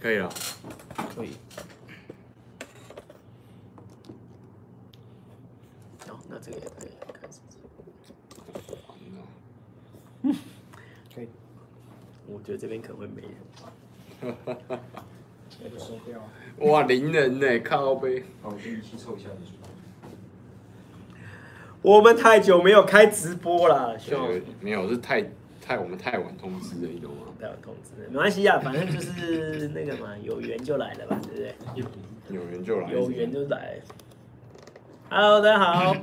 可以了，可以。好，那这个也可以开始。嗯，可以。我觉得这边可能会没人。哈哈哈哈收掉。哇，零人呢，靠杯。好，我先一起凑一下我们太久没有开直播了，没有，是太太我们太晚通知了，你懂吗？太晚通知了，没关系啊，反正就是那个嘛，有缘就来了吧，对不对？有缘就来，有缘就来。Hello，大家好，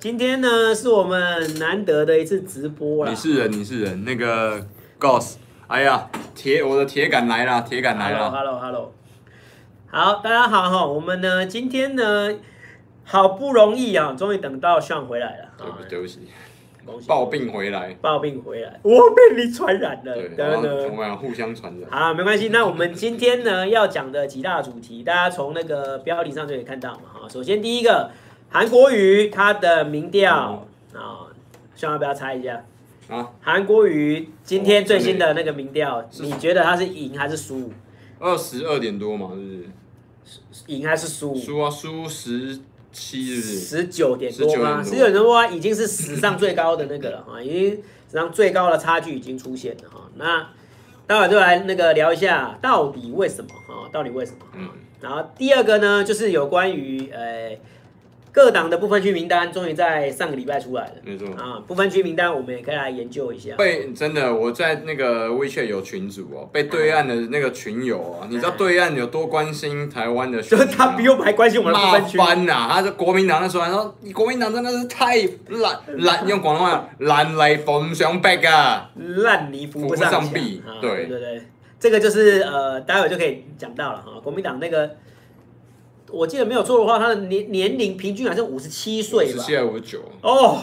今天呢是我们难得的一次直播了。你是人，你是人，那个 Ghost，哎呀，铁我的铁杆来了，铁杆来了。Hello，Hello，Hello，好，大家好哈，我们呢今天呢。好不容易啊，终于等到上回来了。对不对不起，抱病回来，抱病回来，我被你传染了。对，然后我们互相传染。好，没关系。那我们今天呢要讲的几大主题，大家从那个标题上就可以看到嘛。哈，首先第一个，韩国瑜他的民调啊，希望要不要猜一下啊？韩国瑜今天最新的那个民调，你觉得他是赢还是输？二十二点多嘛，是不是？赢还是输？输啊，输十。七日十九点多吗？十九点多已经是史上最高的那个了哈，已经史上最高的差距已经出现了哈。那待会就来那个聊一下，到底为什么啊？到底为什么？嗯。然后第二个呢，就是有关于呃。各党的不分区名单终于在上个礼拜出来了，没错啊，不分区名单我们也可以来研究一下。被真的我在那个 WeChat 有群组哦，被对岸的那个群友啊，你知道对岸有多关心台湾的？就是他比我们还关心我们的不分区。骂翻呐！他说国民党那时候还说，你国民党真的是太烂烂，用广东话 烂泥扶不上壁啊，烂泥扶不上壁。对对对对，这个就是呃，待会就可以讲到了哈，国民党那个。我记得没有错的话，他的年年龄平均还是五十七岁吧？五十七还是五十九？哦，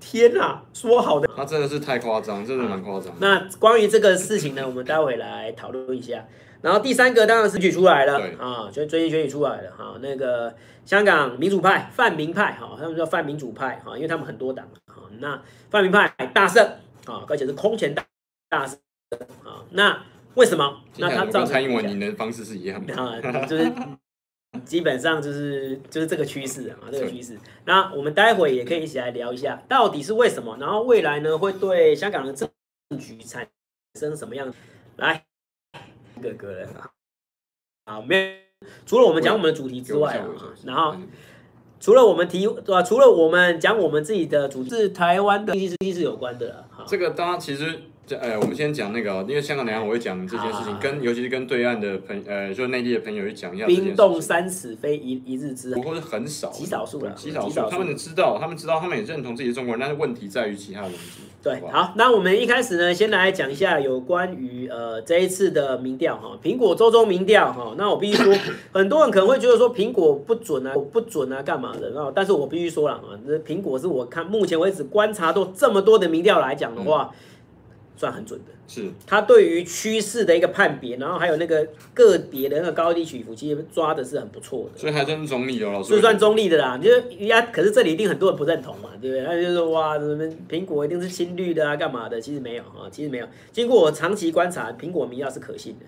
天哪，说好的，他真的是太夸张，真的蛮夸张。那关于这个事情呢，我们待会来讨论一下。然后第三个当然是选举出来了，对啊，就最近选举出来了哈。那个香港民主派泛民派哈，他们叫泛民主派哈，因为他们很多党啊。那泛民派大胜啊，而且是空前大大胜啊。那为什么？那他照蔡英文赢的方式是一样的，就是。基本上就是就是这个趋势啊，这个趋势。那我们待会也可以一起来聊一下，到底是为什么？然后未来呢，会对香港的政局产生什么样？来，哥哥了啊，好，没有。除了我们讲我们的主题之外啊，然后除了我们提对吧？除了我们讲我们自己的主题是台湾的经济是是有关的啊。这个当然其实。呃，我们先讲那个，因为香港两岸我会讲这件事情，跟尤其是跟对岸的朋，呃，就内地的朋友去讲一下。冰冻三尺非一一日之。不过是很少，极少数了，极少数。他们知道，他们知道，他们也认同自己是中国人，但是问题在于其他的东西。对，好，那我们一开始呢，先来讲一下有关于呃这一次的民调哈，苹果周周民调哈。那我必须说，很多人可能会觉得说苹果不准啊，不准啊，干嘛的？然后，但是我必须说了啊，这苹果是我看目前为止观察到这么多的民调来讲的话。嗯算很准的，是他对于趋势的一个判别，然后还有那个个别的那个高低起伏，其实抓的是很不错的，所以还算中立哦，老师，是算中立的啦。就是呀，可是这里一定很多人不认同嘛，对不对？他就说哇，什么苹果一定是青绿的啊，干嘛的？其实没有啊，其实没有。经过我长期观察，苹果民调是可信的。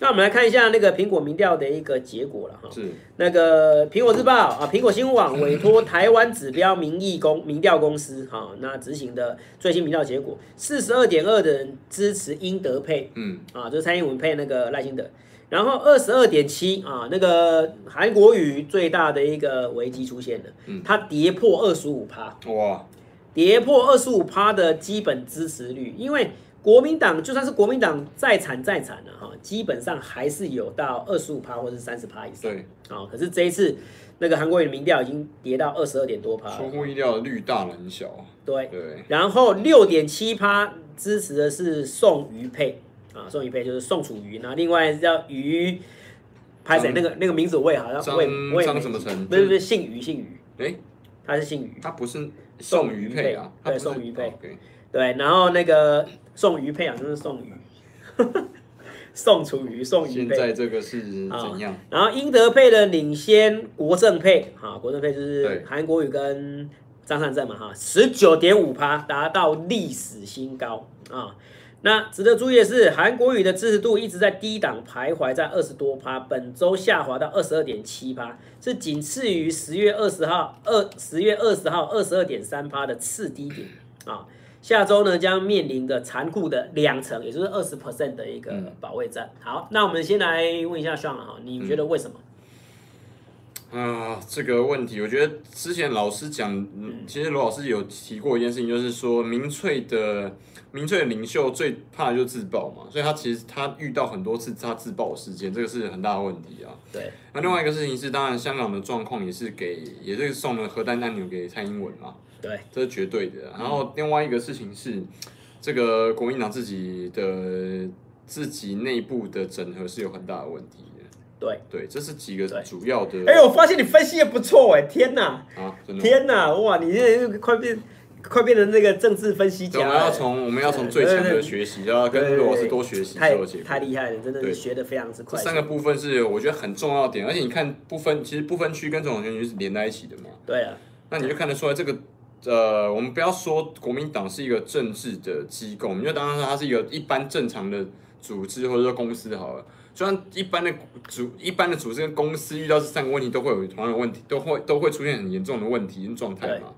那我们来看一下那个苹果民调的一个结果了哈。是。那个苹果日报啊，苹果新闻网委托台湾指标民意公民调公司哈，那执行的最新民调结果，四十二点二的人支持英德配，嗯。啊，就是蔡英文配那个赖清德，然后二十二点七啊，那个韩国瑜最大的一个危机出现了，嗯，它跌破二十五趴，哇，跌破二十五趴的基本支持率，因为。国民党就算是国民党再惨再惨了哈，基本上还是有到二十五趴或者三十趴以上。对，啊，可是这一次那个韩国瑜民调已经跌到二十二点多趴，出乎意料的绿大蓝小。对。对，然后六点七趴支持的是宋瑜佩啊，宋瑜佩就是宋楚瑜，那另外叫瑜，拍谁？那个那个名字我也好像我也我也张什么成？不是不是姓于姓于，哎，他是姓于，他不是宋瑜佩啊，对宋瑜配，对，然后那个。宋瑜配啊，就是宋瑜，宋楚瑜，宋瑜配。现在这个是怎样？然后英德配的领先国政配，哈，国政配就是韩国瑜跟张善政嘛，哈，十九点五趴达到历史新高啊。那值得注意的是，韩国瑜的支持度一直在低档徘徊在二十多趴，本周下滑到二十二点七趴，是仅次于十月二十号二十月二十号二十二点三趴的次低点啊。下周呢将面临的残酷的两成，也就是二十 percent 的一个保卫战。好，那我们先来问一下 Sean 哈，你觉得为什么？啊，这个问题，我觉得之前老师讲，其实罗老师有提过一件事情，就是说民粹的民粹的领袖最怕的就是自爆嘛，所以他其实他遇到很多次他自爆的事件，这个是很大的问题啊。对。那另外一个事情是，当然香港的状况也是给，也是送了核弹按钮给蔡英文嘛。对，这是绝对的。然后另外一个事情是，这个国民党自己的自己内部的整合是有很大的问题的。对对，这是几个主要的。哎，我发现你分析的不错哎，天哪！啊，真的！天哪，哇，你现在快变快变成那个政治分析家。我们要从我们要从最强的学习，要跟罗老师多学习。太太厉害了，真的是学的非常之快。这三个部分是我觉得很重要的点，而且你看不分，其实不分区跟总统选举是连在一起的嘛。对啊。那你就看得出来，这个呃，我们不要说国民党是一个政治的机构，我们就当然说它是一个一般正常的组织或者说公司好了。就像一般的组、一般的组织跟公司遇到这三个问题，都会有同样的问题，都会都会出现很严重的问题跟状态嘛。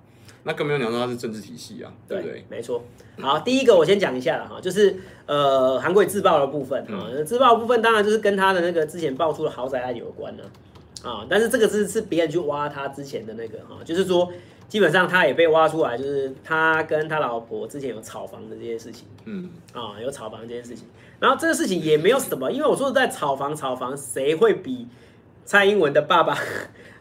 那更没有讲到它是政治体系啊，对不对？没错。好，第一个我先讲一下了哈，就是呃，韩国自爆的部分啊，自爆的部分当然就是跟他的那个之前爆出的豪宅案有关了啊。但是这个是是别人去挖他之前的那个哈，就是说。基本上他也被挖出来，就是他跟他老婆之前有炒房的这件事情，嗯，啊，有炒房这件事情，然后这个事情也没有什么，因为我说在炒房，炒房谁会比蔡英文的爸爸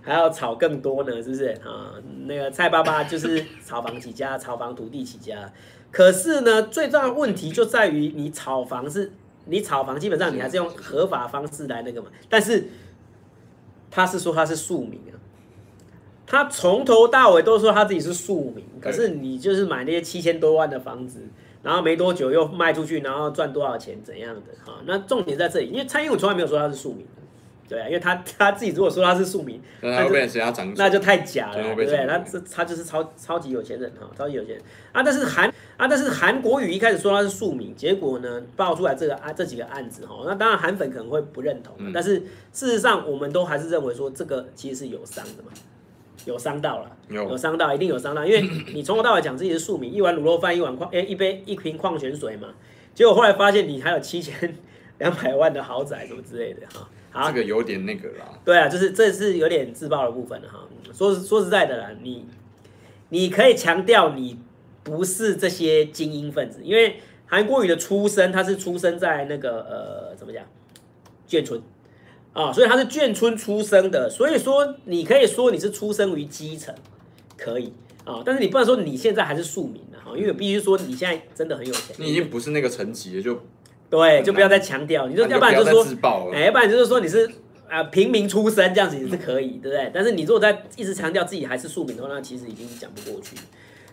还要炒更多呢？是不是啊？那个蔡爸爸就是炒房起家，炒房土地起家，可是呢，最重要的问题就在于你炒房是，你炒房基本上你还是用合法方式来那个嘛，但是他是说他是庶民啊。他从头到尾都说他自己是庶民，可是你就是买那些七千多万的房子，然后没多久又卖出去，然后赚多少钱怎样的哈？那重点在这里，因为蔡英文从来没有说他是庶民，对啊，因为他 他自己如果说他是庶民，那就那就太假了，对不对？他这他就是超超级有钱人哈，超级有钱人啊！但是韩啊，但是韩国语一开始说他是庶民，结果呢爆出来这个啊这几个案子哈，那当然韩粉可能会不认同，但是事实上我们都还是认为说这个其实是有伤的嘛。有伤到了，有伤到，一定有伤到，因为你从头到尾讲自己是庶民，一碗卤肉饭，一碗矿，哎，一杯一瓶矿泉水嘛，结果后来发现你还有七千两百万的豪宅什么之类的哈，好，这个有点那个啦，对啊，就是这是有点自爆的部分哈，说说实在的啦，你你可以强调你不是这些精英分子，因为韩国瑜的出生他是出生在那个呃怎么讲？眷村。啊、哦，所以他是眷村出生的，所以说你可以说你是出生于基层，可以。啊、哦，但是你不能说你现在还是庶民的哈，因为必须说你现在真的很有钱，你已经不是那个层级了，就对，就不要再强调，你就要不然就是说，哎，要不然就是说你是啊平民出身这样子也是可以，对不对？但是你如果在一直强调自己还是庶民的话，那其实已经讲不过去。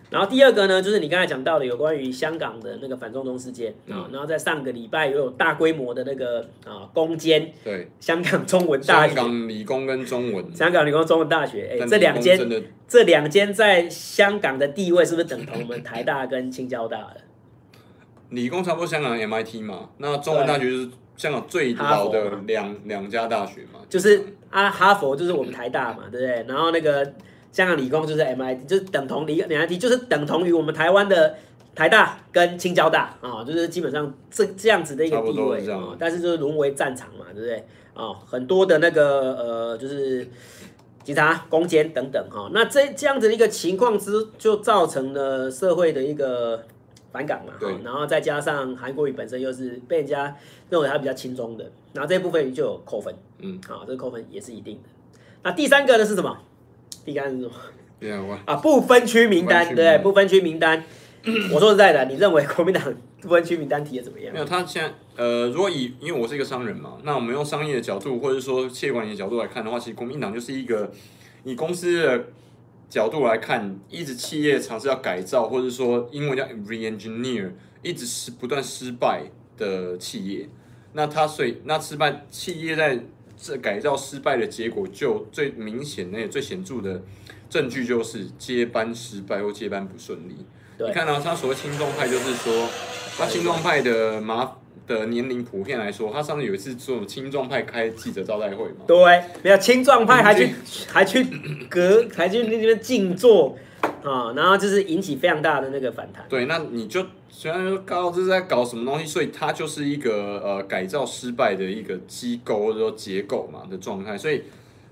然后第二个呢，就是你刚才讲到的有关于香港的那个反送中事件啊，然后在上个礼拜又有大规模的那个啊攻坚，对，香港中文大学、香港理工跟中文、香港理工中文大学，哎，这两间这两间在香港的地位是不是等同我们台大跟清交大的？理工差不多香港 MIT 嘛，那中文大学就是香港最老的两两家大学嘛，就是啊哈佛就是我们台大嘛，对不对？然后那个。香港理工就是 MIT，就是等同理 MIT，就是等同于我们台湾的台大跟清交大啊，就是基本上这这样子的一个地位啊，但是就是沦为战场嘛，对不对啊？很多的那个呃，就是警察攻坚等等哈，那这这样子的一个情况之，就造成了社会的一个反感嘛，对，然后再加上韩国瑜本身又是被人家认为他比较轻松的，然后这部分就有扣分，嗯，好，这个扣分也是一定的。那第三个呢是什么？第三是什么？啊，不分区名单，对，不分区名单。我说实在的，你认为国民党不分区名单提的怎么样？没有，他现在呃，如果以因为我是一个商人嘛，那我们用商业的角度，或者说企业管理的角度来看的话，其实国民党就是一个以公司的角度来看，一直企业尝试要改造，或者说英文叫 re-engineer，一直是不断失败的企业。那他所以那失败企业在。这改造失败的结果，就最明显、那最显著的证据就是接班失败或接班不顺利。你看到、啊、他所谓轻重派，就是说他轻重派的马的年龄普遍来说，他上次有一次做青壮派开记者招待会嘛？对，没有青壮派还去还去隔 还去那边静坐啊，然后就是引起非常大的那个反弹。对，那你就虽然说高这是在搞什么东西，所以它就是一个呃改造失败的一个机构或者说结构嘛的状态。所以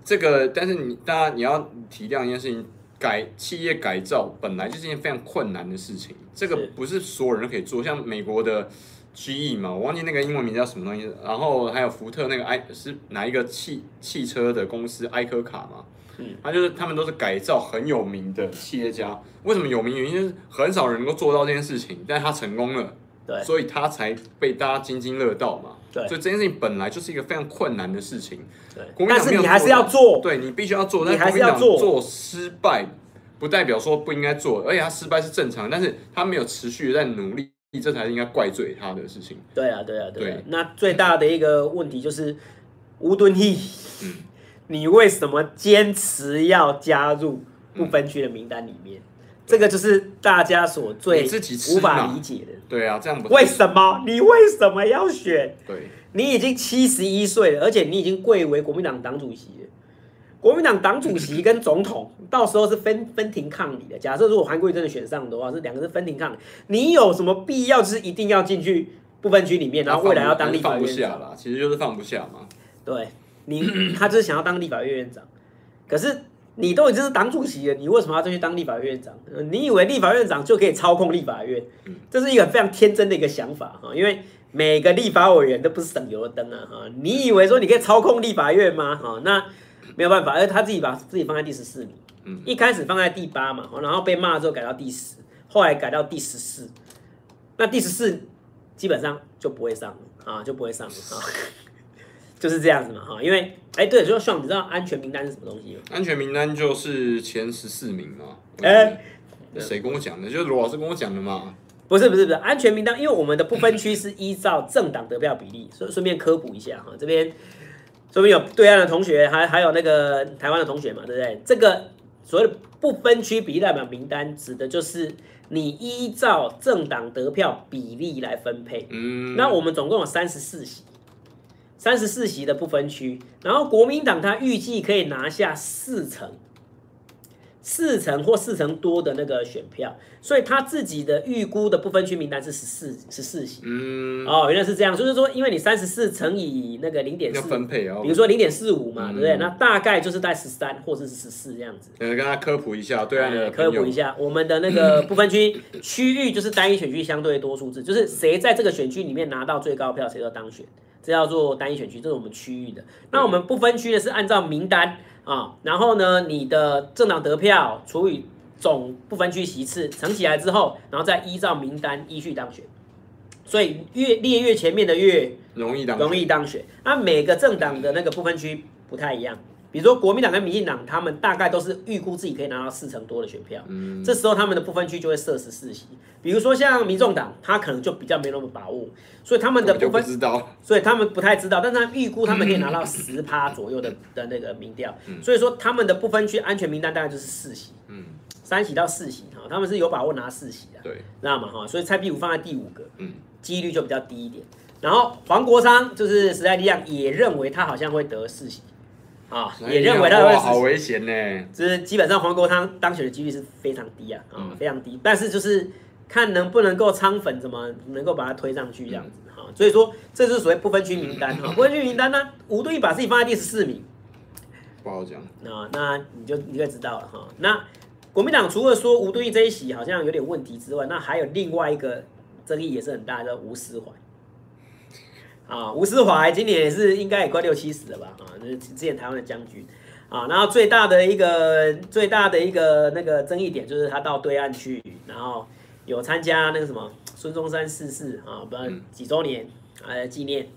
这个，但是你大家你要体谅一件事情，改企业改造本来就是一件非常困难的事情，这个不是所有人都可以做，像美国的。GE 嘛，我忘记那个英文名叫什么东西。然后还有福特那个埃是哪一个汽汽车的公司埃科卡嘛？嗯，他就是他们都是改造很有名的企业家。为什么有名？原因就是很少人能够做到这件事情，但是他成功了，对，所以他才被大家津津乐道嘛。对，所以这件事情本来就是一个非常困难的事情。对，但是你还是要做，对你必须要做，但你还是要做。做失败不代表说不应该做，而且他失败是正常，但是他没有持续的在努力。这才是应该怪罪他的事情。对啊，对啊，对啊。对那最大的一个问题就是吴敦义，嗯、你为什么坚持要加入不分区的名单里面？嗯、这个就是大家所最无法理解的。对啊，这样不为什么？你为什么要选？对，你已经七十一岁了，而且你已经贵为国民党党主席了。国民党党主席跟总统到时候是分分庭抗礼的。假设如果韩国瑜真的选上的话，是两个是分庭抗礼。你有什么必要就是一定要进去不分区里面，然后未来要当立法院长？放不下啦，其实就是放不下嘛。对，你 他就是想要当立法院院长，可是你都已经是党主席了，你为什么要再去当立法院院长？你以为立法院长就可以操控立法院？这是一个非常天真的一个想法哈，因为每个立法委员都不是省油的灯啊哈。你以为说你可以操控立法院吗？哈，那。没有办法，而他自己把自己放在第十四名，嗯，一开始放在第八嘛，然后被骂之后改到第十，后来改到第十四，那第十四基本上就不会上了啊，就不会上了啊，就是这样子嘛哈，因为哎对，就像你知道安全名单是什么东西吗？安全名单就是前十四名嘛，哎，谁跟我讲的？就是罗老师跟我讲的嘛。不是不是不是，安全名单，因为我们的不分区是依照政党得票比例，顺顺便科普一下哈，这边。说明有对岸的同学，还还有那个台湾的同学嘛，对不对？这个所谓的不分区比例代表名单，指的就是你依照政党得票比例来分配。嗯，那我们总共有三十四席，三十四席的不分区，然后国民党他预计可以拿下四成。四成或四成多的那个选票，所以他自己的预估的不分区名单是十四十四席。嗯，哦，原来是这样，就是说，因为你三十四乘以那个零点四，分配哦，比如说零点四五嘛，嗯、对不对？那大概就是在十三或者是十四这样子。嗯跟他科普一下，对啊，科普一下，我们的那个不分区区域就是单一选区相对多数制，就是谁在这个选区里面拿到最高票，谁就当选，这叫做单一选区，这是我们区域的。那我们不分区的，是按照名单。啊，然后呢，你的政党得票除以总不分区席次乘起来之后，然后再依照名单依序当选，所以越列越前面的越容易当容易当选。那每个政党的那个不分区不太一样。比如说国民党跟民进党，他们大概都是预估自己可以拿到四成多的选票，嗯，这时候他们的不分区就会设十四席。比如说像民众党，他可能就比较没那么把握，所以他们的不分，所以他们不太知道，但是他预估他们可以拿到十趴左右的的那个民调，所以说他们的不分区安全名单大概就是四席，嗯，三席到四席哈，他们是有把握拿四席的，对，知道吗？哈？所以蔡壁如放在第五个，嗯，几率就比较低一点。然后黄国昌就是时代力量也认为他好像会得四席。啊，也认为他会好危险呢。就是基本上黄国昌当选的几率是非常低啊，啊，非常低。但是就是看能不能够仓粉怎么能够把它推上去这样子哈。所以说这就是所谓不分区名单哈。不分区名单呢，吴敦义把自己放在第十四名，不好讲。那那你就你就知道了哈。那国民党除了说吴敦义这一席好像有点问题之外，那还有另外一个争议也是很大的，吴思怀。啊，吴思怀今年也是应该也快六七十了吧？啊，那之前台湾的将军啊。然后最大的一个最大的一个那个争议点就是他到对岸去，然后有参加那个什么孙中山逝世啊，不知道几周年呃纪念，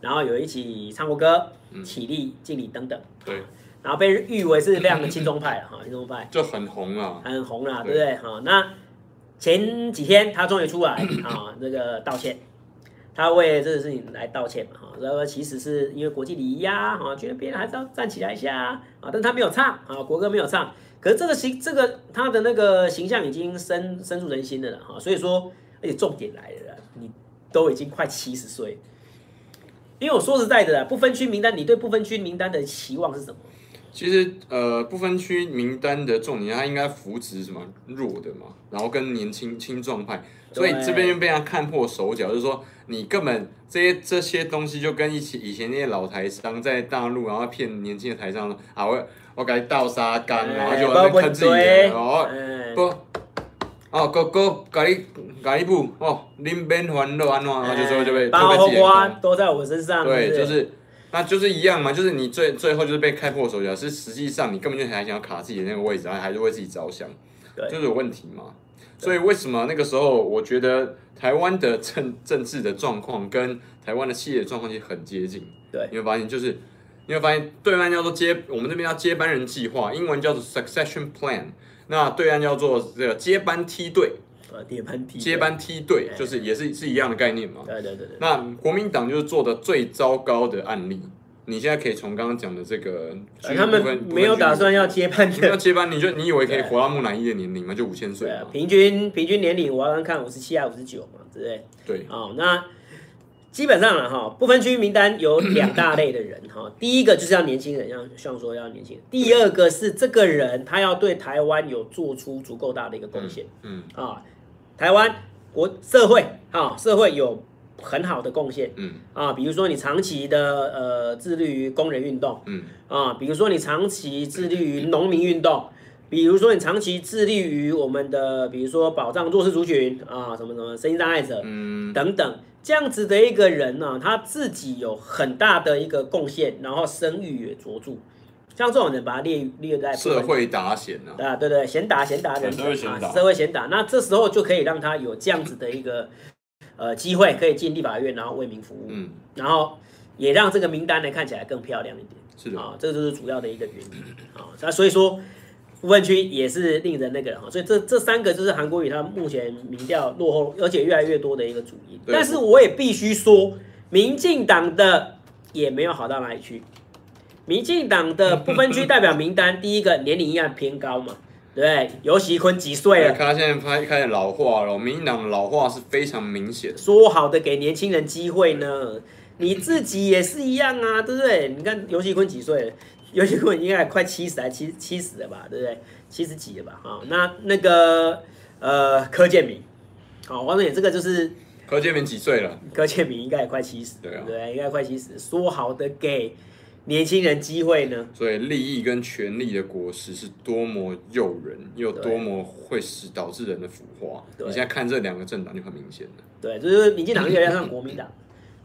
然后有一起唱过歌、起立敬礼等等。对，然后被誉为是非常的亲中派哈，亲中派就很红啊，很红啊，对不对？好，那前几天他终于出来啊，那个道歉。他为这个事情来道歉嘛，哈，然后其实是因为国际礼仪呀，哈，觉得别人还是要站起来一下啊，但他没有唱啊，国歌没有唱，可是这个形，这个他的那个形象已经深深入人心了哈。所以说，而且重点来了，你都已经快七十岁，因为我说实在的，不分区名单，你对不分区名单的期望是什么？其实，呃，不分区名单的重点，它应该扶植什么弱的嘛，然后跟年轻青壮派，所以这边就被他看破手脚，就是说你根本这些这些东西就跟一起以前那些老台商在大陆，然后骗年轻的台商啊，我我给你倒沙缸，欸、然后就在那坑自己的，哦不，哦哥哥给你给你补哦，恁免烦恼安怎，然后就说就被包括都在我身上，对，就是。那就是一样嘛，就是你最最后就是被开破手脚，是实际上你根本就还想要卡自己的那个位置，然后还是为自己着想，对，就是有问题嘛。所以为什么那个时候，我觉得台湾的政政治的状况跟台湾的企业的状况其实很接近。对，你会发现就是你会发现对岸叫做接，我们这边叫接班人计划，英文叫做 succession plan，那对岸叫做这个接班梯队。接班梯接班梯队就是也是是一样的概念嘛。对对对对。那国民党就是做的最糟糕的案例。你现在可以从刚刚讲的这个，他们没有打算要接班的。要接班，你就你以为可以活到木乃伊的年龄吗？就五千岁。平均平均年龄我刚刚看五十七还五十九嘛，对不对？对。哦，那基本上了哈，不分区名单有两大类的人哈。第一个就是要年轻人，像像说要年轻人。第二个是这个人他要对台湾有做出足够大的一个贡献。嗯。啊。台湾国社会啊，社会有很好的贡献，嗯。啊，比如说你长期的呃致力于工人运动，嗯。啊，比如说你长期致力于农民运动，比如说你长期致力于我们的比如说保障弱势族群啊，什么什么身心障碍者，嗯。等等，这样子的一个人呢，他自己有很大的一个贡献，然后声誉也卓著。像这种人，把他列列在社会打闲啊，对对，闲打闲打人，社会闲打，社会闲打。那这时候就可以让他有这样子的一个呃机会，可以进立法院，然后为民服务，嗯，然后也让这个名单呢看起来更漂亮一点，是的啊，这个就是主要的一个原因啊。那所以说，部分区也是令人那个哈，所以这这三个就是韩国瑜他目前民调落后，而且越来越多的一个主因。但是我也必须说，民进党的也没有好到哪里去。民进党的不分区代表名单，第一个年龄一样偏高嘛，对不对？游锡堃几岁了？他现在开开始老化了，民进党老化是非常明显。说好的给年轻人机会呢？你自己也是一样啊，对不对？你看游锡堃几岁了？游锡堃应该快七十还七七十了吧，对不对？七十几了吧？好，那那个呃柯建明，好，王总，这个就是柯建明几岁了？柯建明应该也快七十，对啊，对，应该快七十。说好的给。年轻人机会呢？所以利益跟权力的果实是多么诱人，又多么会使导致人的腐化。你现在看这两个政党就很明显了。对，就是民进党越来越像国民党，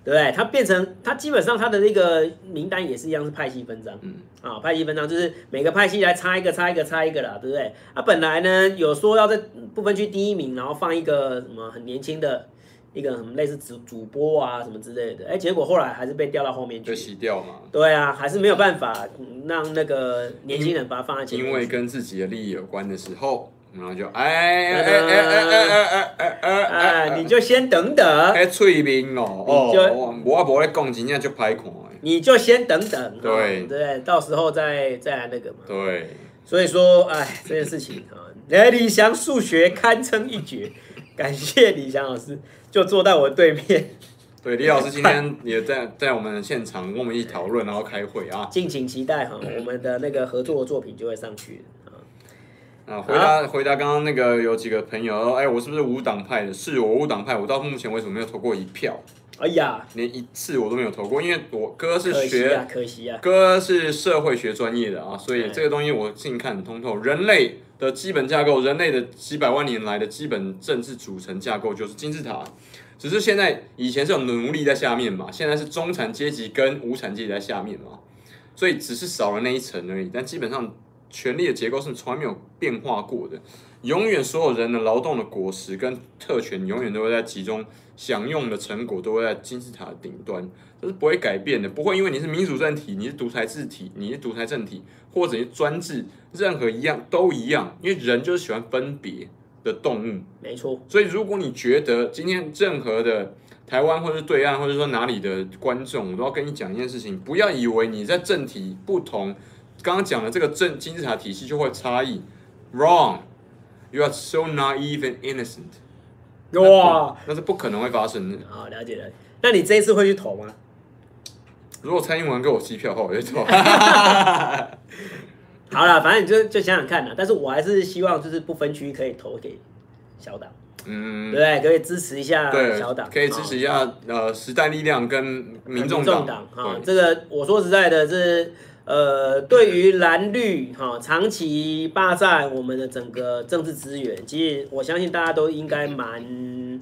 对 不对？它变成它基本上它的那个名单也是一样，是派系分赃。嗯，啊，派系分赃就是每个派系来插一个，插一个，插一个啦，对不对？啊，本来呢有说要在不分区第一名，然后放一个什么很年轻的。一个什么类似主主播啊什么之类的，哎，结果后来还是被调到后面去，就洗掉嘛。对啊，还是没有办法让那个年轻人把它放在前面。因为跟自己的利益有关的时候，然后就哎哎哎哎哎哎哎哎，你就先等等。哎，催命哦，哦，我不会讲，真正就歹看。你就先等等，对对，到时候再再来那个嘛。对，所以说，哎，这件事情啊，李翔数学堪称一绝，感谢李翔老师。就坐在我对面。对，李老师今天也在在我们现场跟我们一起讨论，然后开会啊。敬请期待哈，我们的那个合作的作品就会上去啊。回答回答刚刚那个有几个朋友说，哎，我是不是无党派的？是我无党派，我到目前为止没有投过一票。哎呀，连一次我都没有投过，因为我哥是学，可惜啊，可惜啊，哥是社会学专业的啊，所以这个东西我近看很通透。人类的基本架构，人类的几百万年来的基本政治组成架构就是金字塔。只是现在以前是有奴隶在下面嘛，现在是中产阶级跟无产阶级在下面嘛，所以只是少了那一层而已。但基本上权力的结构是从来没有变化过的，永远所有人的劳动的果实跟特权永远都会在其中享用的成果都会在金字塔的顶端，这是不会改变的，不会因为你是民主政体，你是独裁制体，你是独裁政体，或者是专制，任何一样都一样，因为人就是喜欢分别。的动物，没错。所以，如果你觉得今天任何的台湾，或者是对岸，或者说哪里的观众，我都要跟你讲一件事情：不要以为你在政体不同，刚刚讲的这个政金字塔体系就会差异。Wrong Wrong，you are so naive and innocent。哇，那是不可能会发生的。好，了解了。那你这一次会去投吗？如果蔡英文给我机票的话，我就投。好了，反正你就就想想看啦。但是我还是希望就是不分区可以投给小党，嗯，对，可以支持一下小党，可以支持一下呃时代力量跟民众党啊。这个我说实在的，是呃对于蓝绿哈长期霸占我们的整个政治资源，其实我相信大家都应该蛮。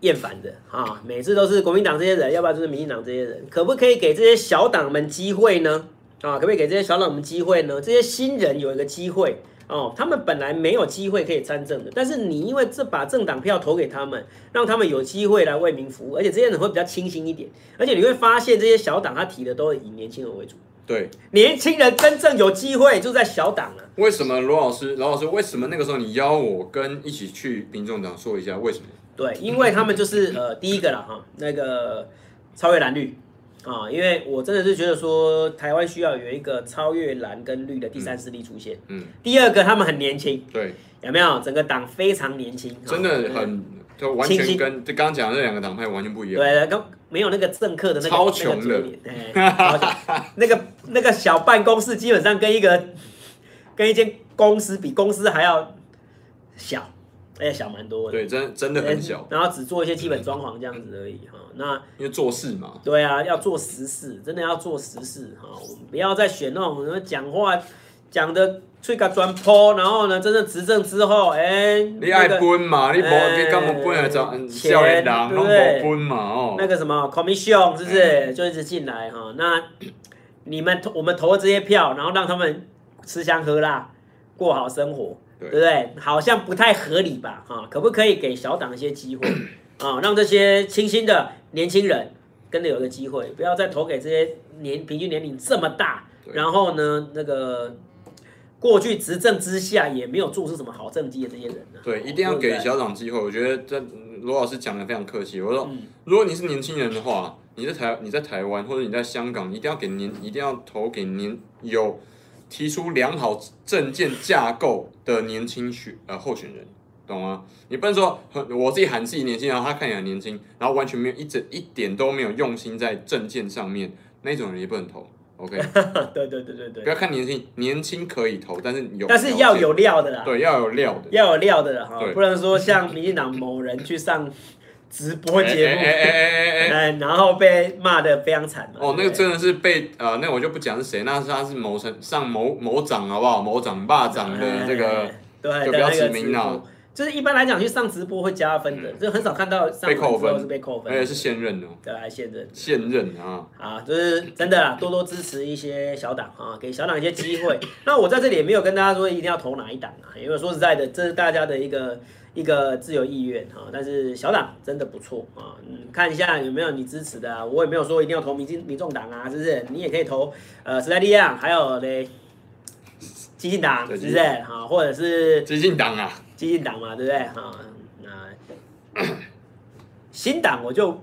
厌烦的啊，每次都是国民党这些人，要不然就是民进党这些人，可不可以给这些小党们机会呢？啊，可不可以给这些小党们机会呢？这些新人有一个机会哦，他们本来没有机会可以参政的，但是你因为这把政党票投给他们，让他们有机会来为民服务，而且这些人会比较清新一点，而且你会发现这些小党他提的都以年轻人为主，对，年轻人真正有机会就在小党啊。为什么罗老师，罗老师，为什么那个时候你邀我跟一起去民众党说一下为什么？对，因为他们就是 呃，第一个了哈，那个超越蓝绿啊，因为我真的是觉得说台湾需要有一个超越蓝跟绿的第三势力出现。嗯。第二个，他们很年轻。对。有没有？整个党非常年轻。真的很，就完全跟就刚刚讲的那两个党派完全不一样。对，刚没有那个政客的那个超穷的。那个那个小办公室基本上跟一个跟一间公司比公司还要小。哎，小蛮多的，对，真真的很小，然后只做一些基本装潢这样子而已哈。那因为做事嘛，对啊，要做实事，真的要做实事哈。我们不要再选那种什么讲话讲的吹个砖坡，然后呢，真正执政之后，哎，你爱分嘛，你不你干嘛分来找少年人？分嘛哦，那个什么 commission 是不是就一直进来哈？那你们投我们投了这些票，然后让他们吃香喝辣，过好生活。对不对？好像不太合理吧？哈，可不可以给小党一些机会啊？让这些清新的年轻人跟着有个机会，不要再投给这些年平均年龄这么大，然后呢，那个过去执政之下也没有做出什么好政绩的这些人呢？对，一定要给小党机会。我觉得这罗老师讲的非常客气。我说，如果你是年轻人的话，你在台你在台湾或者你在香港，一定要给年一定要投给年有。提出良好政见架构的年轻选呃候选人，懂吗？你不能说我自己喊自己年轻，然后他看起来年轻，然后完全没有一整一点都没有用心在政见上面，那种人也不能投。OK？对对对对对，不要看年轻，年轻可以投，但是有但是要有料的啦，对，要有料的，要有料的哈，不能说像民进党某人去上。直播节目，哎哎哎哎哎 然后被骂的非常惨哦，那个真的是被呃，那我就不讲是谁，那是他是某城上某某长好不好？某长霸长的这个，对，就比较指名了。就是一般来讲去上直播会加分的，就很少看到上直播是被扣分，而且是现任哦，对，还现任，现任啊。啊，就是真的啊，多多支持一些小党啊，给小党一些机会。那我在这里也没有跟大家说一定要投哪一党啊，因为说实在的，这是大家的一个。一个自由意愿哈，但是小党真的不错啊，嗯，看一下有没有你支持的啊，我也没有说一定要投民进民众党啊，是不是？你也可以投呃时代力量，还有嘞，激进党，是不是？哈，或者是激进党啊，基进党嘛，对不对？哈，那 新党我就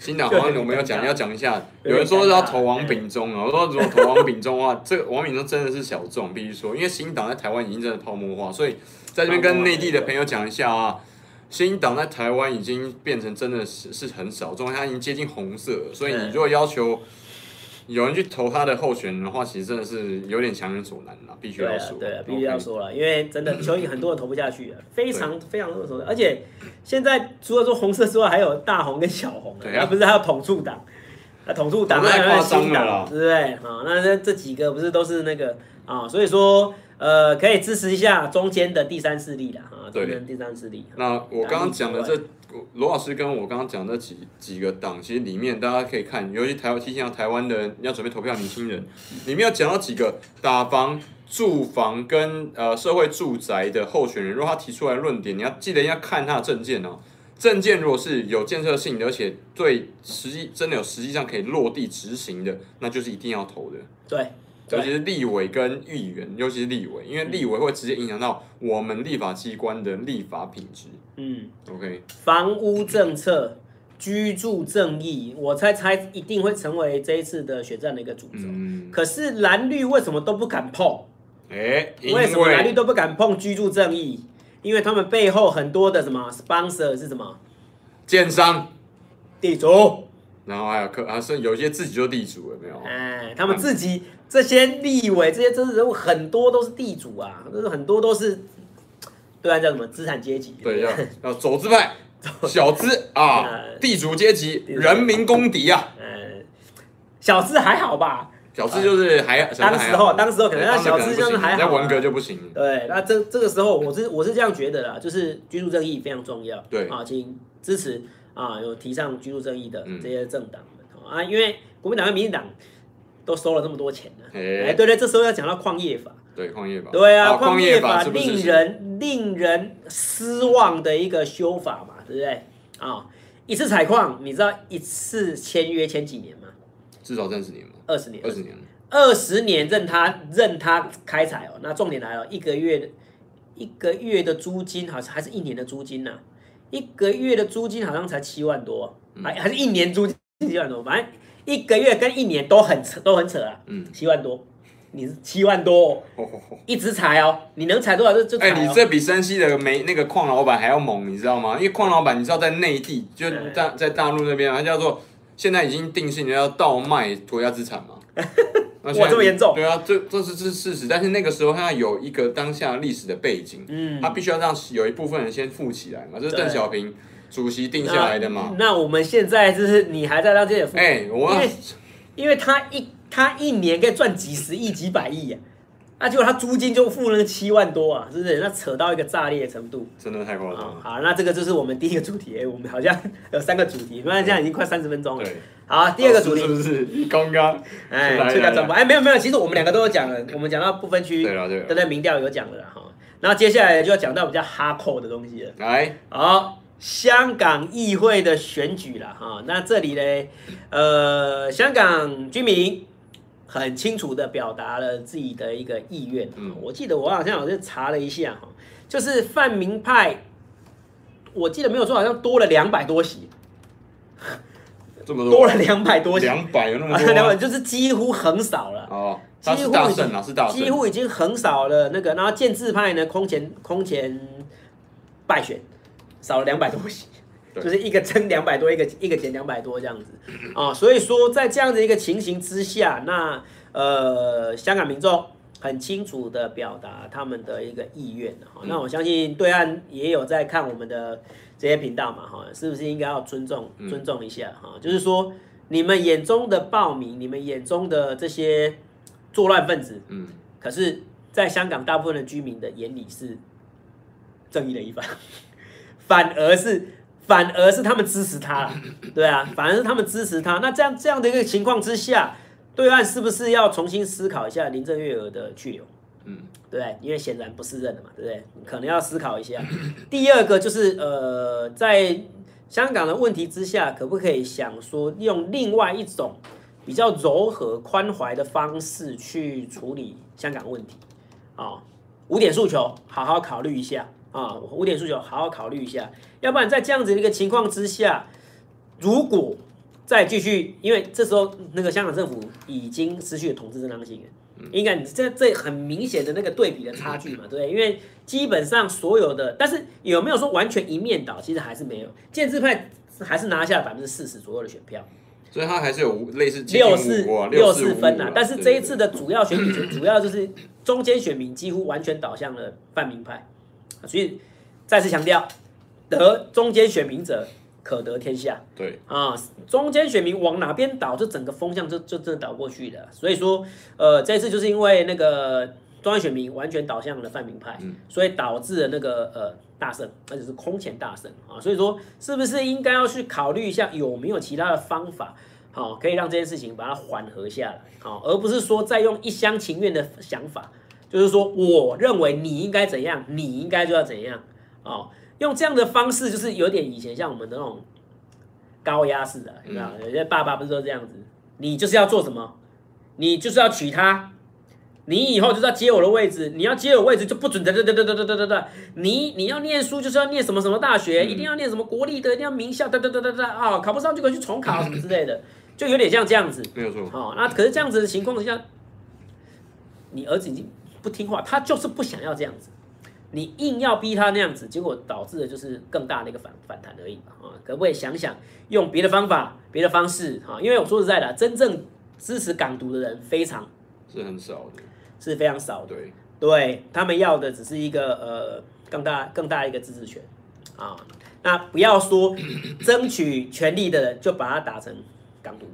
新党好像我们要讲要讲一下，有人说要投王炳忠啊，我说如果投王炳忠的话，这个王炳忠真的是小众，必须说，因为新党在台湾已经真的泡沫化，所以。在这边跟内地的朋友讲一下啊，新党在台湾已经变成真的是是很小众，它已经接近红色，所以你如果要求有人去投他的候选人的话，其实真的是有点强人所难了，必须要说。对啊，必须要说了，因为真的球衣很多人投不下去，非常非常多人，而且现在除了说红色之外，还有大红跟小红，对啊，不是还有统促党，啊统促党太夸张了，对不对？啊，那这这几个不是都是那个啊，所以说。呃，可以支持一下中间的第三势力的啊，中间第三势力。那我刚刚讲的这罗老师跟我刚刚讲的几几个党，其实里面大家可以看，尤其台湾提醒到台湾的人要准备投票年轻人，里面要讲到几个打房、住房跟呃社会住宅的候选人，如果他提出来论点，你要记得要看他的证件哦。证件如果是有建设性的，而且对实际真的有实际上可以落地执行的，那就是一定要投的。对。尤其是立委跟议员，尤其是立委，因为立委会直接影响到我们立法机关的立法品质。嗯，OK。房屋政策居住正义，我猜猜一定会成为这一次的选战的一个主轴。嗯，可是蓝绿为什么都不敢碰？哎，为什么蓝绿都不敢碰居住正义？因为他们背后很多的什么 sponsor 是什么？建商、地主，然后还有客，还是有些自己就地主了没有？哎，他们自己这些立委、这些政治人物很多都是地主啊，就是很多都是，对啊，叫什么资产阶级？对，要要走资派。小资啊，地主阶级，人民公敌啊。嗯，小资还好吧？小资就是还，当时候，当时候可能那小资就是还好，那文革就不行。对，那这这个时候，我是我是这样觉得啦，就是居住正义非常重要。对啊，请支持啊，有提倡居住正义的这些政党们啊，因为国民党跟民进党都收了那么多钱呢。哎，对对，这时候要讲到矿业法。对，矿业法。对啊，矿业法令人令人失望的一个修法嘛。对不对啊？一次采矿，你知道一次签约签几年吗？至少三十年嘛。二十年。二十年。二十年任他任他开采哦。那重点来了，一个月一个月的租金好像还是一年的租金呢？一个月的租金好像才七万多，还还是一年租金七万多，反正一个月跟一年都很扯，都很扯啊。嗯，七万多。你是七万多，一直采哦，你能采多少就就采。哎，你这比山西的煤那个矿老板还要猛，你知道吗？因为矿老板你知道在内地，就大在大陆那边，他叫做现在已经定性了要倒卖国家资产嘛。哇，这么严重？对啊，这这是这是事实。但是那个时候他有一个当下历史的背景，嗯，他必须要让有一部分人先富起来嘛，这是邓小平主席定下来的嘛。那我们现在就是你还在让这些富？哎，我因为他一。他一年可以赚几十亿、几百亿呀，啊，结果他租金就付那个七万多啊，是不是？那扯到一个炸裂的程度，真的太夸张了。好，那这个就是我们第一个主题。哎，我们好像 有三个主题，不然这样已经快三十分钟了。好，第二个主题是不是刚刚？哎，最佳转播。哎，没有没有，其实我们两个都有讲了，我们讲到不分区，对了对了，对对，民调有讲了哈。然后接下来就要讲到比较哈扣的东西了。来，好，香港议会的选举了哈。那这里呢，呃，香港居民。很清楚的表达了自己的一个意愿。嗯，我记得我好像好像查了一下哈，就是泛民派，我记得没有说好像多了两百多席，这么多，多了两百多席，两百有那么多，两百就是几乎横扫了。哦，几乎已经几乎已经横扫了那个，然后建制派呢空前空前败选，少了两百多席。就是一个增两百多，一个一个减两百多这样子啊，所以说在这样的一个情形之下，那呃香港民众很清楚的表达他们的一个意愿哈，那我相信对岸也有在看我们的这些频道嘛哈，是不是应该要尊重尊重一下哈？就是说你们眼中的暴民，你们眼中的这些作乱分子，嗯，可是在香港大部分的居民的眼里是正义的一方，反而是。反而是他们支持他，对啊，反而是他们支持他。那这样这样的一个情况之下，对岸是不是要重新思考一下林郑月娥的去留？嗯，对，因为显然不是认的嘛，对不对？可能要思考一下。第二个就是呃，在香港的问题之下，可不可以想说用另外一种比较柔和宽怀的方式去处理香港问题？啊，五点诉求，好好考虑一下。啊，五点诉求，好好考虑一下，要不然在这样子的一个情况之下，如果再继续，因为这时候那个香港政府已经失去了统治正当性了，应该你这这很明显的那个对比的差距嘛，对不对？因为基本上所有的，但是有没有说完全一面倒？其实还是没有，建制派还是拿下了百分之四十左右的选票，所以他还是有类似六四六四分呐。但是这一次的主要选举主要就是中间选民几乎完全倒向了泛民派。所以再次强调，得中间选民者可得天下。对啊，中间选民往哪边倒，这整个风向就就真的倒过去的。所以说，呃，这次就是因为那个中间选民完全倒向了泛民派，嗯、所以导致了那个呃大胜，而且是空前大胜啊。所以说，是不是应该要去考虑一下，有没有其他的方法，好、啊，可以让这件事情把它缓和下来，好、啊，而不是说再用一厢情愿的想法。就是说，我认为你应该怎样，你应该就要怎样，哦，用这样的方式，就是有点以前像我们的那种高压式的，你知道有？些爸爸不是都这样子，你就是要做什么，你就是要娶她，你以后就是要接我的位置，你要接我位置就不准哒哒哒哒哒哒哒哒，你你要念书就是要念什么什么大学，嗯、一定要念什么国立的，一定要名校哒哒哒哒哒啊，考不上就可以去重考什么之类的，就有点像这样子。没有错。哦，那可是这样子的情况下，你儿子已经不听话，他就是不想要这样子，你硬要逼他那样子，结果导致的就是更大的一个反反弹而已啊！可不可以想想用别的方法、别的方式啊？因为我说实在的，真正支持港独的人非常是很少的。是非常少的，对，对他们要的只是一个呃更大更大一个自治权啊，那不要说 争取权利的人就把它打成港独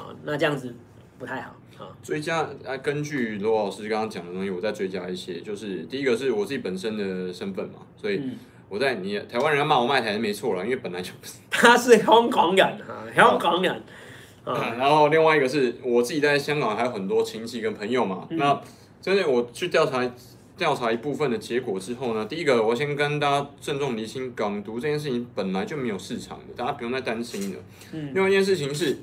啊，那这样子不太好啊。追加啊，根据罗老师刚刚讲的东西，我再追加一些，就是第一个是我自己本身的身份嘛，所以我在你台湾人要骂我卖台是没错了，因为本来就不是，他是香港人啊，香港人 然后另外一个是我自己在香港还有很多亲戚跟朋友嘛，嗯、那。真的，我去调查调查一部分的结果之后呢，第一个我先跟大家郑重厘清，港独这件事情本来就没有市场的，大家不用再担心了。嗯。另外一件事情是，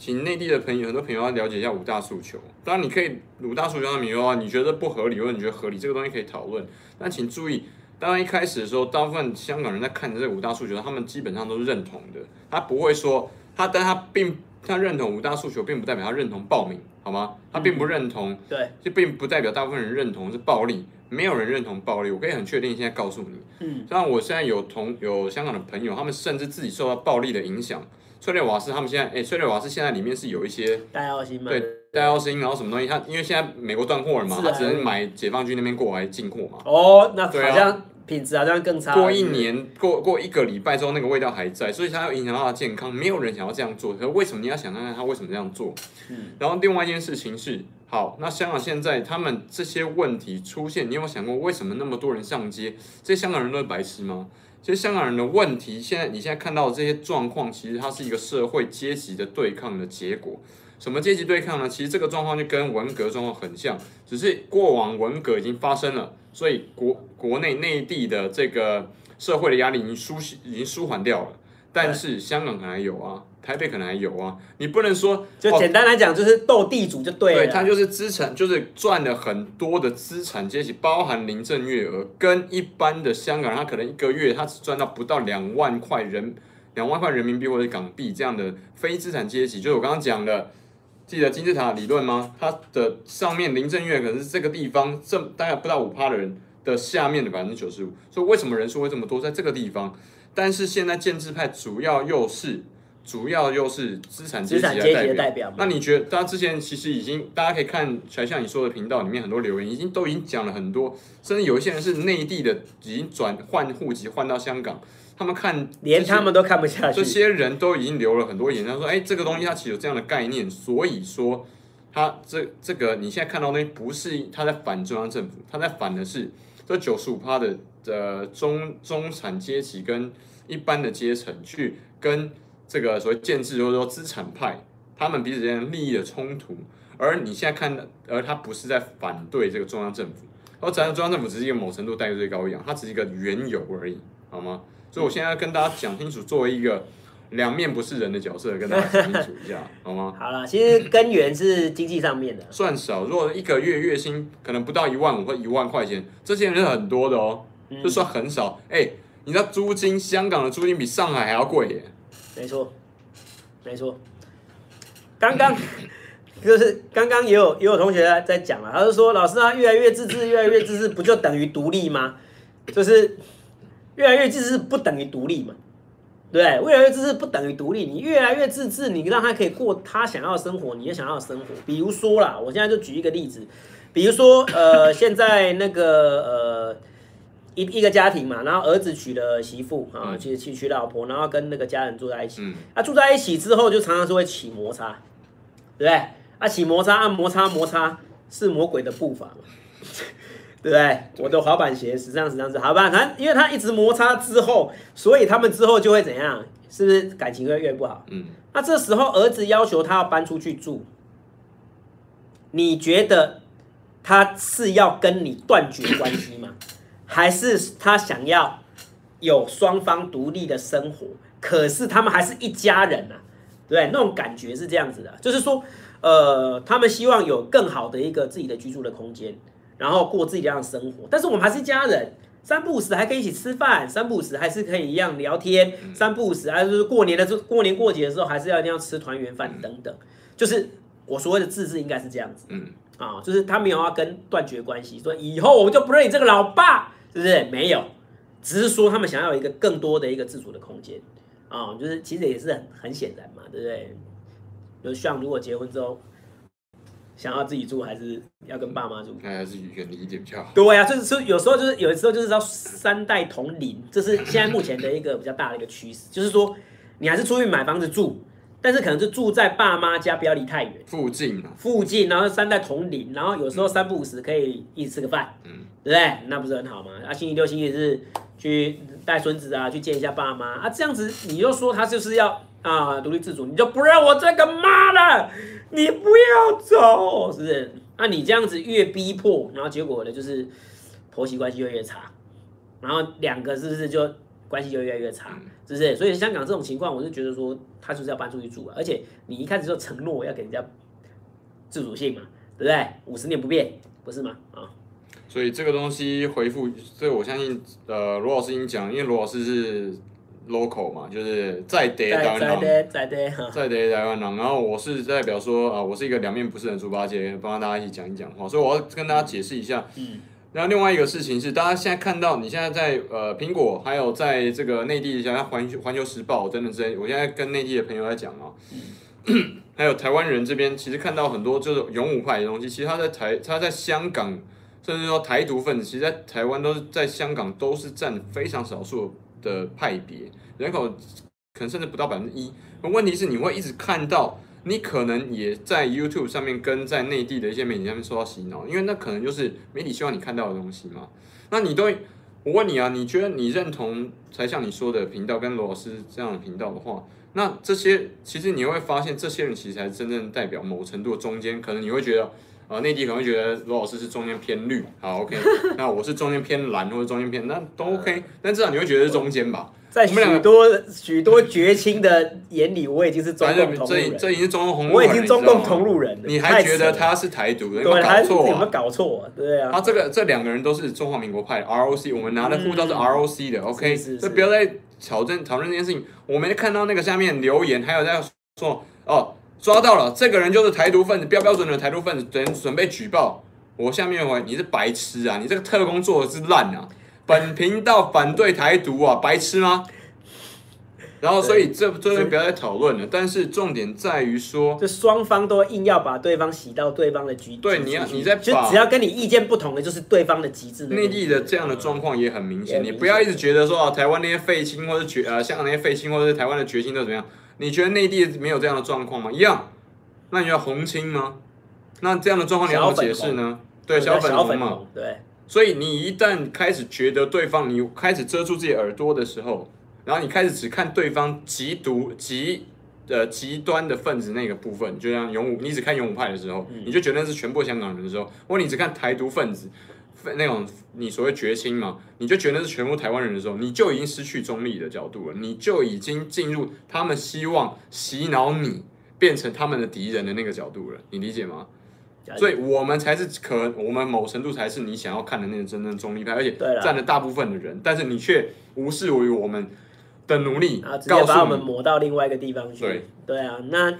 请内地的朋友，很多朋友要了解一下五大诉求。当然，你可以五大诉求上面有啊，你觉得不合理或者你觉得合理，这个东西可以讨论。但请注意，当然一开始的时候，大部分香港人在看着这五大诉求，他们基本上都是认同的，他不会说他，但他并。他认同五大诉求，并不代表他认同暴民，好吗？他并不认同，对，就并不代表大部分人认同是暴力，没有人认同暴力。我可以很确定，现在告诉你，嗯，像我现在有同有香港的朋友，他们甚至自己受到暴力的影响。催泪瓦斯，他们现在，哎，催泪瓦斯现在里面是有一些戴奥辛嘛？对，戴然后什么东西？他因为现在美国断货了嘛，他只能买解放军那边过来进货嘛。哦，那好像。品质好像更差。过一年，过过一个礼拜之后，那个味道还在，所以它要影响到他的健康。没有人想要这样做，可是为什么你要想看看他为什么这样做？嗯。然后另外一件事情是，好，那香港现在他们这些问题出现，你有想过为什么那么多人上街？这些香港人都是白痴吗？其实香港人的问题，现在你现在看到的这些状况，其实它是一个社会阶级的对抗的结果。什么阶级对抗呢？其实这个状况就跟文革状况很像，只是过往文革已经发生了，所以国国内内地的这个社会的压力已经舒已经舒缓掉了。但是香港还有啊，台北可能还有啊，你不能说就简单来讲就是斗地主就对了。对，他就是资产，就是赚了很多的资产阶级，包含林郑月娥跟一般的香港人，他可能一个月他只赚到不到两万块人两万块人民币或者港币这样的非资产阶级，就是我刚刚讲的。记得金字塔理论吗？它的上面林郑月可能是这个地方这大概不到五趴的人的下面的百分之九十五，所以为什么人数会这么多在这个地方？但是现在建制派主要又是主要又是资产阶级。的代表。那你觉得，大家之前其实已经大家可以看，才像你说的频道里面很多留言，已经都已经讲了很多，甚至有一些人是内地的，已经转换户籍换到香港。他们看连他们都看不下去，这些人都已经留了很多言，他说：“哎，这个东西它其实有这样的概念，所以说他这这个你现在看到的东西不是他在反中央政府，他在反的是这九十五趴的呃中中产阶级跟一般的阶层去跟这个所谓建制或者说资产派他们彼此之间利益的冲突，而你现在看的，而他不是在反对这个中央政府，而咱中央政府只是一个某程度代罪羔羊，它只是一个缘由而已，好吗？”所以，我现在要跟大家讲清楚，作为一个两面不是人的角色，跟大家讲清楚一下，好吗？好了，其实根源是经济上面的，算少。如果一个月月薪可能不到一万五或一万块钱，这些人是很多的哦，就算很少。哎、欸，你知道租金，香港的租金比上海还要贵耶？没错，没错。刚刚 就是刚刚也有也有同学在讲了，他就说：“老师啊，越来越自治，越来越自治，不就等于独立吗？”就是。越来越自治不等于独立嘛，对，越来越自治不等于独立。你越来越自治，你让他可以过他想要的生活，你也想要的生活。比如说啦，我现在就举一个例子，比如说呃，现在那个呃一一个家庭嘛，然后儿子娶了媳妇啊，娶娶娶老婆，然后跟那个家人住在一起。啊，住在一起之后，就常常是会起摩擦，对不对？啊，起摩擦，按摩擦摩擦是魔鬼的步伐嘛。对不对？我的滑板鞋时尚时尚是好吧？他因为他一直摩擦之后，所以他们之后就会怎样？是不是感情会越不好？嗯。那这时候儿子要求他要搬出去住，你觉得他是要跟你断绝关系吗？还是他想要有双方独立的生活？可是他们还是一家人啊，对，那种感觉是这样子的，就是说，呃，他们希望有更好的一个自己的居住的空间，然后过自己这样的生活。但是我们还是一家人，三不五时还可以一起吃饭，三不五时还是可以一样聊天，三不五时还是过年的时候，过年过节的时候还是要一定要吃团圆饭等等。就是我所谓的自治应该是这样子，嗯，啊，就是他没有要跟断绝关系，说以后我就不认你这个老爸，是不是？没有。只是说他们想要有一个更多的一个自主的空间啊，就是其实也是很很显然嘛，对不对？就像如果结婚之后想要自己住，还是要跟爸妈住？那还是远离一点比较好。对呀、啊，就是说有时候就是有时候就是要三代同龄，这是现在目前的一个比较大的一个趋势，就是说你还是出去买房子住。但是可能是住在爸妈家，不要离太远，附近嘛，附近，然后三代同龄，然后有时候三不五时可以一起吃个饭，嗯，对不对？那不是很好吗？啊，星期六、星期日去带孙子啊，去见一下爸妈。啊，这样子你就说他就是要啊独立自主，你就不让我这个妈了，你不要走，是不是？那、啊、你这样子越逼迫，然后结果呢就是婆媳关系越越差，然后两个是不是就关系就越来越差？嗯是不是？所以香港这种情况，我是觉得说，他就是要搬出去住啊。而且你一开始就承诺要给人家自主性嘛，对不对？五十年不变，不是吗？啊，所以这个东西回复，所以我相信，呃，罗老师已经讲，因为罗老师是 local 嘛，就是在地台湾人，在地在地台湾人。然后我是代表说啊，我是一个两面不是人猪八戒，帮大家一起讲一讲话。所以我要跟大家解释一下。嗯。然后另外一个事情是，大家现在看到你现在在呃苹果，还有在这个内地，像环环球时报等等之类，我现在跟内地的朋友在讲啊，还有台湾人这边，其实看到很多就是勇武派的东西，其实他在台，他在香港，甚至说台独分子，其实在台湾都是在香港都是占非常少数的派别，人口可能甚至不到百分之一。问题是你会一直看到。你可能也在 YouTube 上面跟在内地的一些媒体上面受到洗脑，因为那可能就是媒体希望你看到的东西嘛。那你都，我问你啊，你觉得你认同才像你说的频道跟罗老师这样的频道的话，那这些其实你会发现，这些人其实才真正代表某程度的中间。可能你会觉得，呃，内地可能会觉得罗老师是中间偏绿，好 OK，那我是中间偏蓝或者中间偏，那都 OK，但至少你会觉得是中间吧。在许多许多绝亲的眼里，我已经是中共同路人。这已经是中共同路人，我已经中共同路人了。你还觉得他是台独？对，有没有搞错？有没有搞错？对啊。他这个这两个人都是中华民国派，ROC，我们拿的护照是 ROC 的，OK。所以不要再讨论讨论这件事情。我没看到那个下面留言，还有在说哦，抓到了，这个人就是台独分子，标标准准的台独分子，准准备举报。我下面回你是白痴啊，你这个特工做的是烂啊。本频道反对台独啊，白痴吗？然后，所以这这边不要再讨论了。但是重点在于说，这双方都硬要把对方洗到对方的局。对，你要你在就只要跟你意见不同的，就是对方的极致。内地的这样的状况也很明显，你不要一直觉得说啊，台湾那些废青或者绝呃香港那些废青或者是台湾的决心都怎么样？你觉得内地没有这样的状况吗？一样。那你要红青吗？那这样的状况你要怎么解释呢？对，小粉红嘛。对。所以你一旦开始觉得对方，你开始遮住自己耳朵的时候，然后你开始只看对方极独极呃极端的分子那个部分，就像勇武，你只看勇武派的时候，你就觉得那是全部香港人的时候，或你只看台独分子那种你所谓决心嘛，你就觉得那是全部台湾人的时候，你就已经失去中立的角度了，你就已经进入他们希望洗脑你变成他们的敌人的那个角度了，你理解吗？所以我们才是可，我们某程度才是你想要看的那个真正中立派，而且占了大部分的人，但是你却无视于我们的努力，啊，直接把我们抹到另外一个地方去。对，对啊，那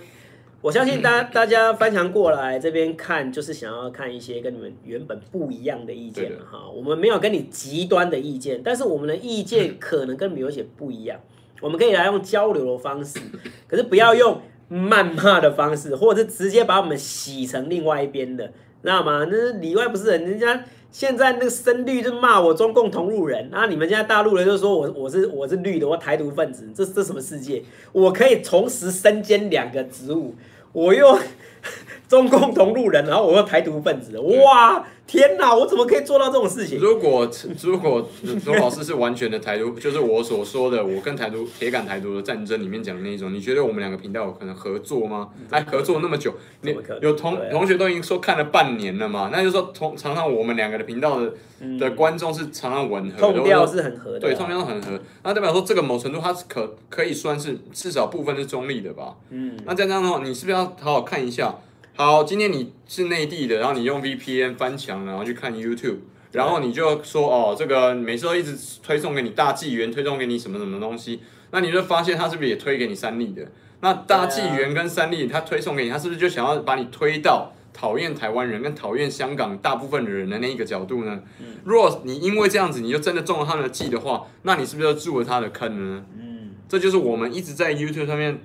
我相信大家大家翻墙过来这边看，就是想要看一些跟你们原本不一样的意见了哈。我们没有跟你极端的意见，但是我们的意见可能跟你们有些不一样。我们可以来用交流的方式，可是不要用。谩骂的方式，或者是直接把我们洗成另外一边的，知道吗？那是里外不是人，人家现在那个深绿就骂我中共同路人，那你们现在大陆人就说我我是我是绿的，我台独分子，这这什么世界？我可以同时身兼两个职务，我又 中共同路人，然后我又台独分子，哇！天哪，我怎么可以做到这种事情？如果如果罗老师是完全的台独，就是我所说的，我跟台独铁杆台独的战争里面讲的那一种，你觉得我们两个频道有可能合作吗？哎，合作那么久，你有同同学都已经说看了半年了嘛？那就是说同常常我们两个的频道的的观众是常常吻合，痛调是很合的，对，痛调很合。那代表说这个某程度它是可可以算是至少部分是中立的吧？嗯，那这样的话，你是不是要好好看一下？好，今天你是内地的，然后你用 VPN 翻墙，然后去看 YouTube，然后你就说哦，这个每次都一直推送给你大纪元，推送给你什么什么东西，那你就发现他是不是也推给你三立的？那大纪元跟三立他推送给你，他是不是就想要把你推到讨厌台湾人跟讨厌香港大部分的人的那一个角度呢？如果你因为这样子你就真的中了他们的计的话，那你是不是就入了他的坑呢？嗯，这就是我们一直在 YouTube 上面。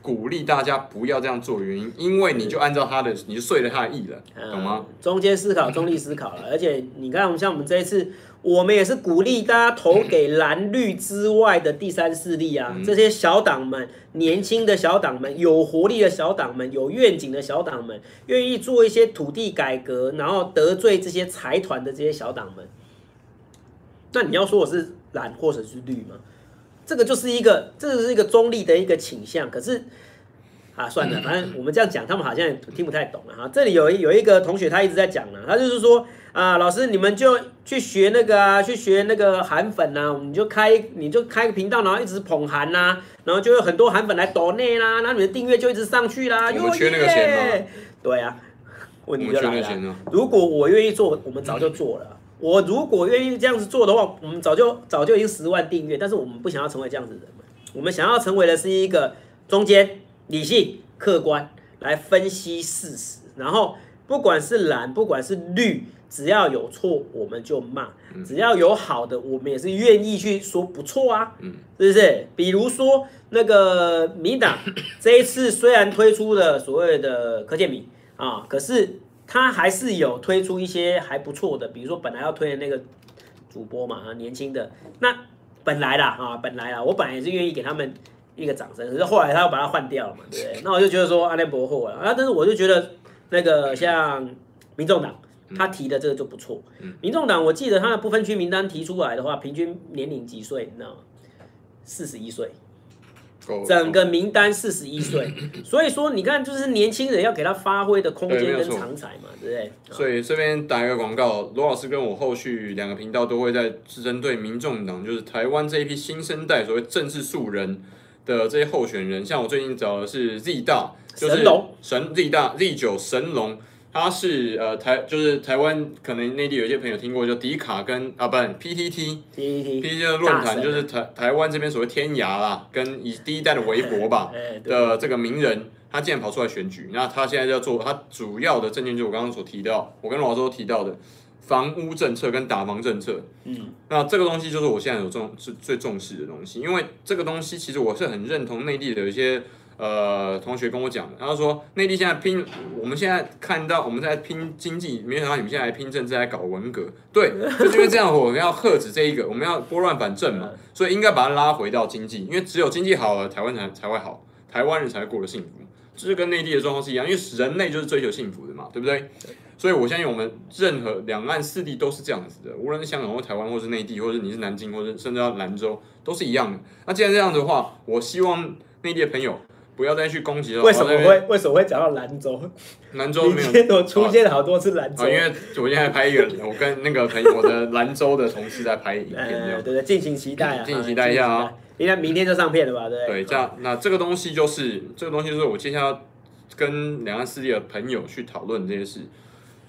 鼓励大家不要这样做，原因，因为你就按照他的，你就遂了他的意了，懂吗？中间思考，中立思考了，而且你看，我们像我们这一次，我们也是鼓励大家投给蓝绿之外的第三势力啊，这些小党们，年轻的小党们，有活力的小党们，有愿景的小党们，愿意做一些土地改革，然后得罪这些财团的这些小党们。那你要说我是蓝或者是绿吗？这个就是一个，这个是一个中立的一个倾向。可是，啊，算了，反正我们这样讲，他们好像也听不太懂了哈。这里有有一个同学，他一直在讲呢，他就是说啊，老师你们就去学那个啊，去学那个韩粉呐，你就开你就开个频道，然后一直捧韩呐，然后就有很多韩粉来抖内啦，然后你的订阅就一直上去啦。我们缺那个钱吗？对啊，问题就来了。如果我愿意做，我们早就做了。我如果愿意这样子做的话，我们早就早就已经十万订阅，但是我们不想要成为这样子的人，我们想要成为的是一个中间理性、客观来分析事实，然后不管是蓝，不管是绿，只要有错我们就骂，只要有好的，我们也是愿意去说不错啊，是不是？比如说那个民党 这一次虽然推出了所谓的柯建明啊，可是。他还是有推出一些还不错的，比如说本来要推的那个主播嘛，啊，年轻的那本来啦啊，本来啦，我本来也是愿意给他们一个掌声，可是后来他又把它换掉了嘛，对不对？那我就觉得说阿联伯货了啊，但是我就觉得那个像民众党他提的这个就不错，民众党我记得他的不分区名单提出来的话，平均年龄几岁？你知道吗？四十一岁。整个名单四十一岁，所以说你看，就是年轻人要给他发挥的空间跟长才嘛，对不对？所以这边打一个广告，罗老师跟我后续两个频道都会在针对民众党，就是台湾这一批新生代所谓政治素人的这些候选人，像我最近找的是 Z 大，就是神龙。神 Z 大 Z 九神龙。他是呃台就是台湾可能内地有一些朋友听过，就迪卡跟啊不 PTT PTT 的论坛，就是台台湾这边所谓天涯啦，跟以第一代的微博吧 的这个名人，他竟然跑出来选举，那他现在要做他主要的证件，就是我刚刚所提到，我跟老师都提到的房屋政策跟打房政策，嗯，那这个东西就是我现在有重是最重视的东西，因为这个东西其实我是很认同内地的一些。呃，同学跟我讲的，然后说内地现在拼，我们现在看到我们在拼经济，没想到你们现在来拼政治，来搞文革，对，就是因为这样，我们要遏制这一个，我们要拨乱反正嘛，所以应该把它拉回到经济，因为只有经济好了，台湾才才会好，台湾人才会过得幸福，就是跟内地的状况是一样，因为人类就是追求幸福的嘛，对不对？所以我相信我们任何两岸四地都是这样子的，无论是香港或台湾，或是内地，或者你是南京，或者甚至到兰州，都是一样的。那既然这样子的话，我希望内地的朋友。不要再去攻击了。为什么会为什么会讲到兰州？兰州没有出现好多次兰州。因为我现在拍一个，我跟那个朋友，我的兰州的同事在拍影片，对对，敬请期待啊，敬请期待一下啊。应该明天就上片了吧？对。对，这样那这个东西就是这个东西就是我接下来跟两岸四地的朋友去讨论这些事，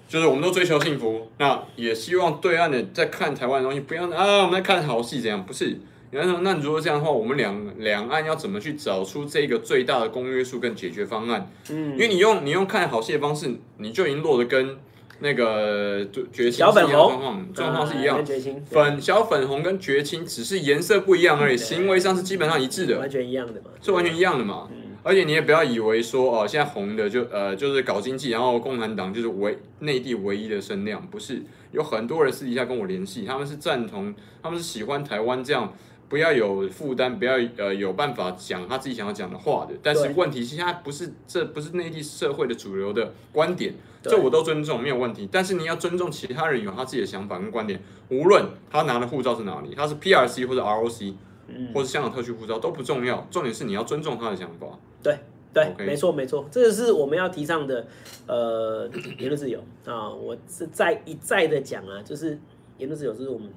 就是我们都追求幸福，那也希望对岸的在看台湾的东西，不要啊，我们在看好戏怎样？不是。那那如果这样的话，我们两两岸要怎么去找出这个最大的公约数跟解决方案？嗯，因为你用你用看好戏的方式，你就已经落得跟那个绝情状况状况是一样。粉小粉红跟绝情只是颜色不一样而已，行为上是基本上一致的，完全一样的嘛，是完全一样的嘛。而且你也不要以为说哦，现在红的就呃就是搞经济，然后共产党就是唯内地唯一的声量，不是，有很多人私底下跟我联系，他们是赞同，他们是喜欢台湾这样。不要有负担，不要呃有办法讲他自己想要讲的话的。但是问题是，他不是这不是内地社会的主流的观点，这我都尊重，没有问题。但是你要尊重其他人有他自己的想法跟观点，无论他拿的护照是哪里，他是 PRC 或者 ROC，嗯，或是香港特区护照都不重要，重点是你要尊重他的想法。对对.没错没错，这个是我们要提倡的，呃，言论自由啊，我是再一再的讲啊，就是言论自由就是我们。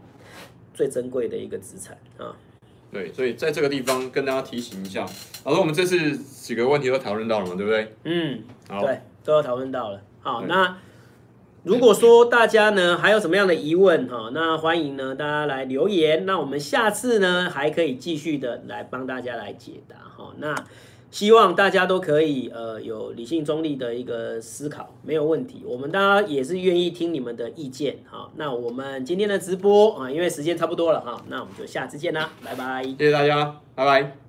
最珍贵的一个资产啊，对，所以在这个地方跟大家提醒一下。好了，我们这次几个问题都讨论到了嘛，对不对？嗯，好，对，都要讨论到了。好，那如果说大家呢还有什么样的疑问哈，那欢迎呢大家来留言，那我们下次呢还可以继续的来帮大家来解答哈。那希望大家都可以呃有理性中立的一个思考，没有问题。我们大家也是愿意听你们的意见。哈，那我们今天的直播啊，因为时间差不多了哈，那我们就下次见啦，拜拜。谢谢大家，拜拜。